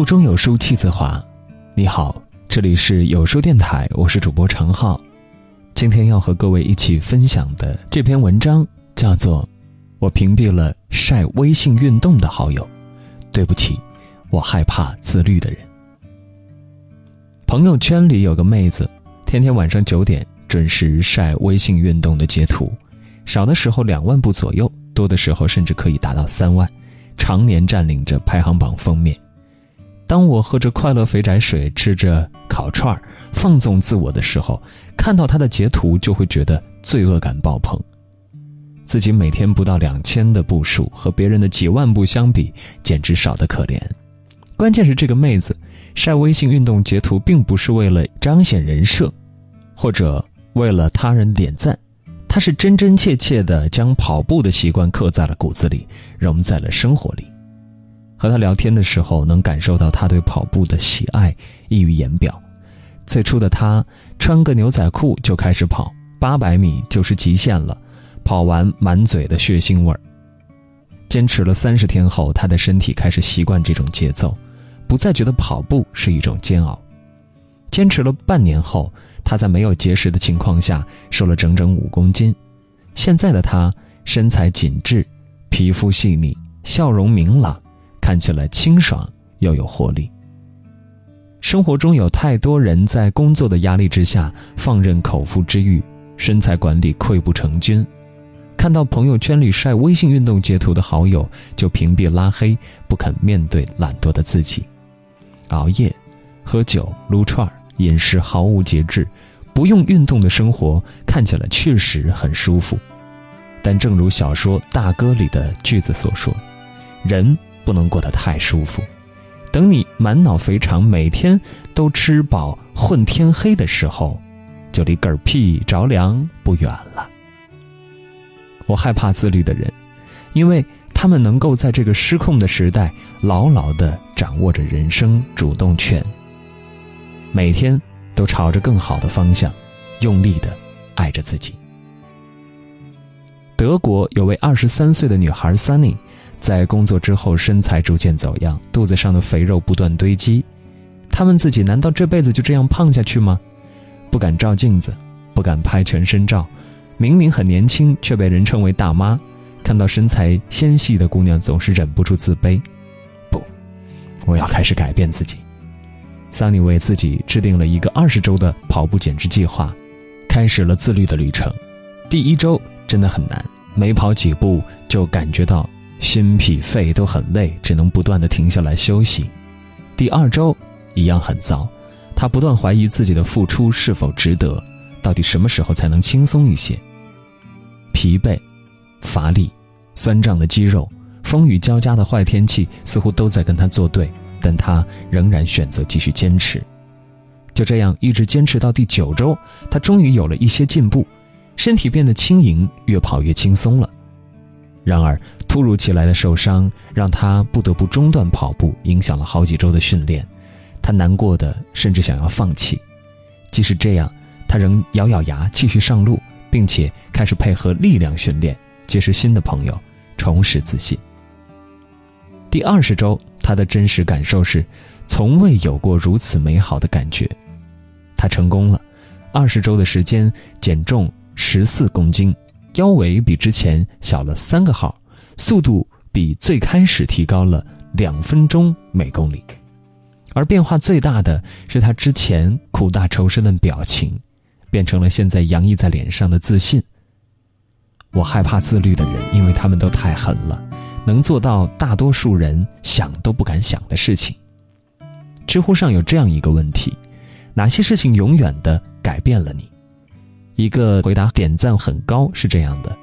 腹中有书气自华。你好，这里是有书电台，我是主播常浩。今天要和各位一起分享的这篇文章叫做《我屏蔽了晒微信运动的好友》，对不起，我害怕自律的人。朋友圈里有个妹子，天天晚上九点准时晒微信运动的截图，少的时候两万步左右，多的时候甚至可以达到三万，常年占领着排行榜封面。当我喝着快乐肥宅水，吃着烤串儿，放纵自我的时候，看到他的截图，就会觉得罪恶感爆棚。自己每天不到两千的步数，和别人的几万步相比，简直少得可怜。关键是这个妹子晒微信运动截图，并不是为了彰显人设，或者为了他人点赞，她是真真切切的将跑步的习惯刻在了骨子里，融在了生活里。和他聊天的时候，能感受到他对跑步的喜爱溢于言表。最初的他穿个牛仔裤就开始跑，八百米就是极限了，跑完满嘴的血腥味儿。坚持了三十天后，他的身体开始习惯这种节奏，不再觉得跑步是一种煎熬。坚持了半年后，他在没有节食的情况下瘦了整整五公斤。现在的他身材紧致，皮肤细腻，笑容明朗。看起来清爽又有活力。生活中有太多人在工作的压力之下放任口腹之欲，身材管理溃不成军。看到朋友圈里晒微信运动截图的好友，就屏蔽拉黑，不肯面对懒惰的自己。熬夜、喝酒、撸串饮食毫无节制，不用运动的生活看起来确实很舒服。但正如小说《大哥》里的句子所说，人。不能过得太舒服，等你满脑肥肠，每天都吃饱混天黑的时候，就离嗝屁着凉不远了。我害怕自律的人，因为他们能够在这个失控的时代牢牢地掌握着人生主动权，每天都朝着更好的方向，用力地爱着自己。德国有位二十三岁的女孩 Sunny。在工作之后，身材逐渐走样，肚子上的肥肉不断堆积。他问自己：难道这辈子就这样胖下去吗？不敢照镜子，不敢拍全身照，明明很年轻，却被人称为大妈。看到身材纤细的姑娘，总是忍不住自卑。不，我要开始改变自己。桑尼为自己制定了一个二十周的跑步减脂计划，开始了自律的旅程。第一周真的很难，没跑几步就感觉到。心脾肺都很累，只能不断的停下来休息。第二周一样很糟，他不断怀疑自己的付出是否值得，到底什么时候才能轻松一些？疲惫、乏力、酸胀的肌肉、风雨交加的坏天气，似乎都在跟他作对，但他仍然选择继续坚持。就这样一直坚持到第九周，他终于有了一些进步，身体变得轻盈，越跑越轻松了。然而，突如其来的受伤让他不得不中断跑步，影响了好几周的训练。他难过的甚至想要放弃。即使这样，他仍咬咬牙继续上路，并且开始配合力量训练，结识新的朋友，重拾自信。第二十周，他的真实感受是，从未有过如此美好的感觉。他成功了，二十周的时间减重十四公斤。腰围比之前小了三个号，速度比最开始提高了两分钟每公里，而变化最大的是他之前苦大仇深的表情，变成了现在洋溢在脸上的自信。我害怕自律的人，因为他们都太狠了，能做到大多数人想都不敢想的事情。知乎上有这样一个问题：哪些事情永远的改变了你？一个回答点赞很高，是这样的：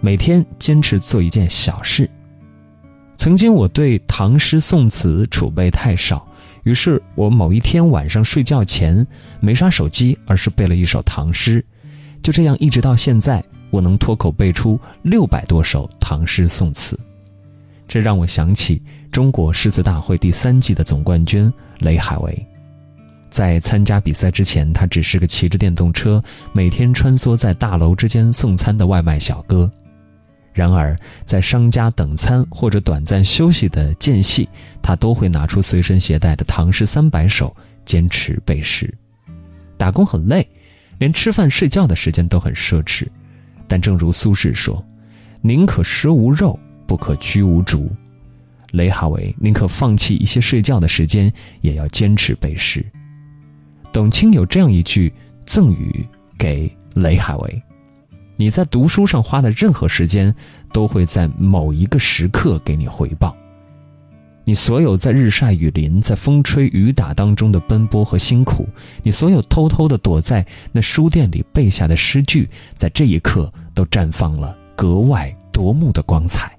每天坚持做一件小事。曾经我对唐诗宋词储备太少，于是我某一天晚上睡觉前没刷手机，而是背了一首唐诗。就这样一直到现在，我能脱口背出六百多首唐诗宋词。这让我想起中国诗词大会第三季的总冠军雷海为。在参加比赛之前，他只是个骑着电动车每天穿梭在大楼之间送餐的外卖小哥。然而，在商家等餐或者短暂休息的间隙，他都会拿出随身携带的《唐诗三百首》，坚持背诗。打工很累，连吃饭睡觉的时间都很奢侈。但正如苏轼说：“宁可食无肉，不可居无竹。”雷哈维宁可放弃一些睡觉的时间，也要坚持背诗。董卿有这样一句赠语给雷海为。你在读书上花的任何时间，都会在某一个时刻给你回报。你所有在日晒雨淋、在风吹雨打当中的奔波和辛苦，你所有偷偷的躲在那书店里背下的诗句，在这一刻都绽放了格外夺目的光彩。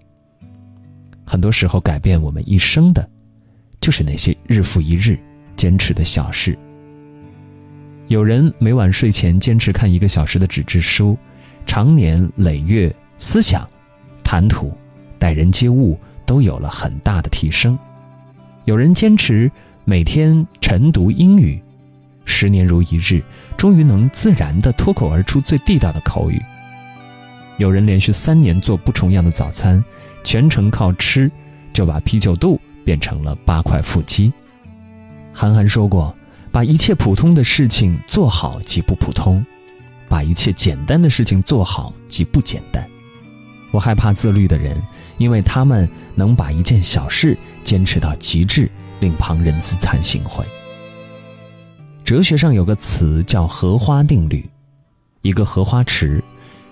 很多时候，改变我们一生的，就是那些日复一日坚持的小事。有人每晚睡前坚持看一个小时的纸质书。长年累月，思想、谈吐、待人接物都有了很大的提升。有人坚持每天晨读英语，十年如一日，终于能自然的脱口而出最地道的口语。有人连续三年做不重样的早餐，全程靠吃，就把啤酒肚变成了八块腹肌。韩寒说过：“把一切普通的事情做好，即不普通。”把一切简单的事情做好即不简单。我害怕自律的人，因为他们能把一件小事坚持到极致，令旁人自惭形秽。哲学上有个词叫荷花定律：一个荷花池，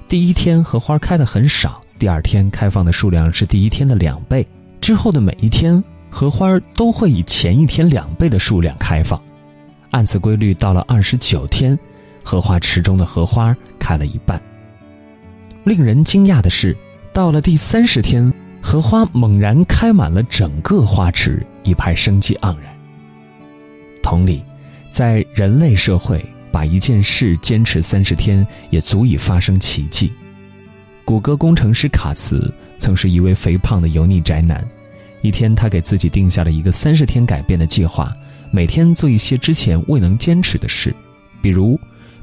第一天荷花开的很少，第二天开放的数量是第一天的两倍，之后的每一天荷花都会以前一天两倍的数量开放。按此规律，到了二十九天。荷花池中的荷花开了一半。令人惊讶的是，到了第三十天，荷花猛然开满了整个花池，一派生机盎然。同理，在人类社会，把一件事坚持三十天，也足以发生奇迹。谷歌工程师卡茨曾是一位肥胖的油腻宅男，一天，他给自己定下了一个三十天改变的计划，每天做一些之前未能坚持的事，比如。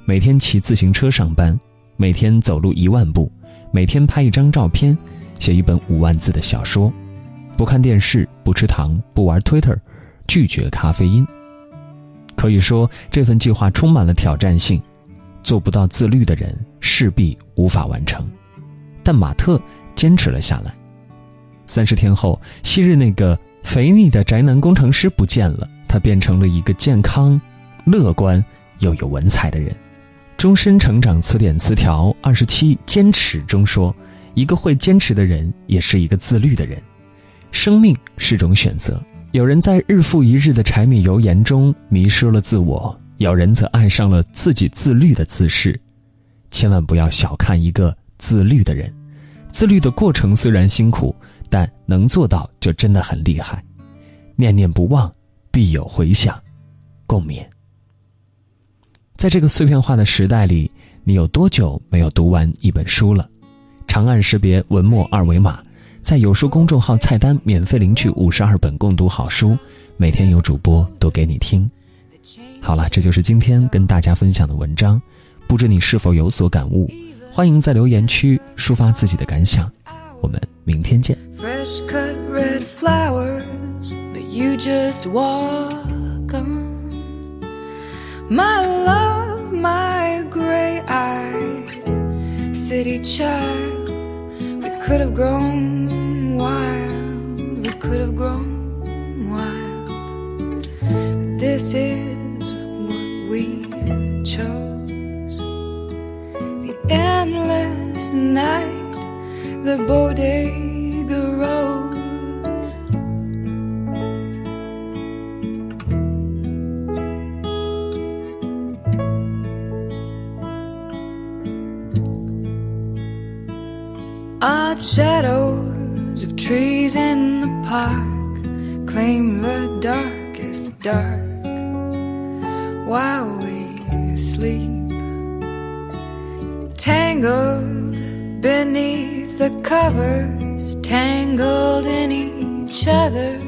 每天骑自行车上班，每天走路一万步，每天拍一张照片，写一本五万字的小说，不看电视，不吃糖，不玩 Twitter，拒绝咖啡因。可以说，这份计划充满了挑战性，做不到自律的人势必无法完成。但马特坚持了下来。三十天后，昔日那个肥腻的宅男工程师不见了，他变成了一个健康、乐观又有文采的人。终身成长词典词条二十七坚持中说，一个会坚持的人也是一个自律的人。生命是种选择，有人在日复一日的柴米油盐中迷失了自我，有人则爱上了自己自律的姿势。千万不要小看一个自律的人，自律的过程虽然辛苦，但能做到就真的很厉害。念念不忘，必有回响。共勉。在这个碎片化的时代里，你有多久没有读完一本书了？长按识别文末二维码，在有书公众号菜单免费领取五十二本共读好书，每天有主播读给你听。好了，这就是今天跟大家分享的文章，不知你是否有所感悟？欢迎在留言区抒发自己的感想。我们明天见。My love, my gray eyed city child. We could have grown wild, we could have grown wild. But this is what we chose. The endless night, the bodega Shadows of trees in the park claim the darkest dark while we sleep. Tangled beneath the covers, tangled in each other,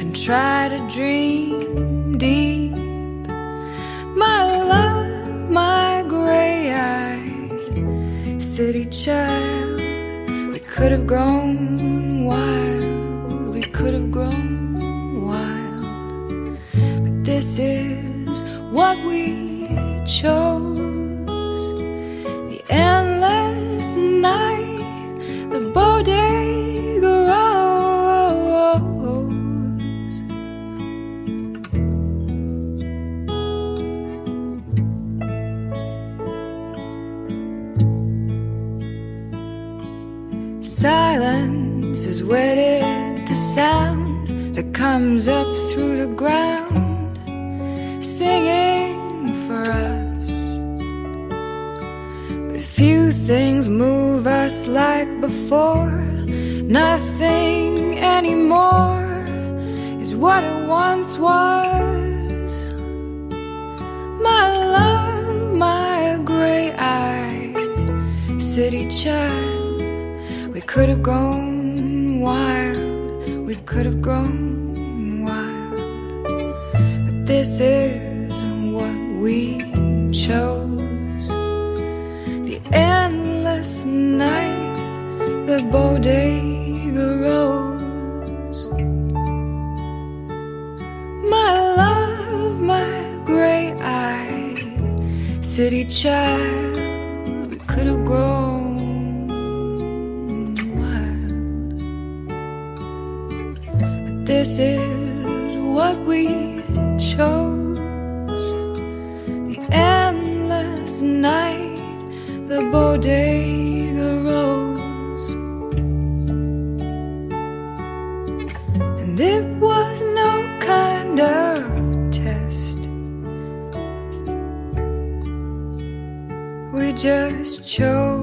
and try to dream deep. My love, my gray eyed city child could have grown wild, we could have grown wild. But this is what we chose the endless night, the bodega Silence is wedded to sound that comes up through the ground, singing for us. But few things move us like before, nothing anymore is what it once was. My love, my gray eyed city child. We could have gone wild, we could have gone wild. But this is what we chose the endless night, the bodega rose. My love, my gray eyed city child, this is what we chose the endless night, the bodega rose. And it was no kind of test. We just chose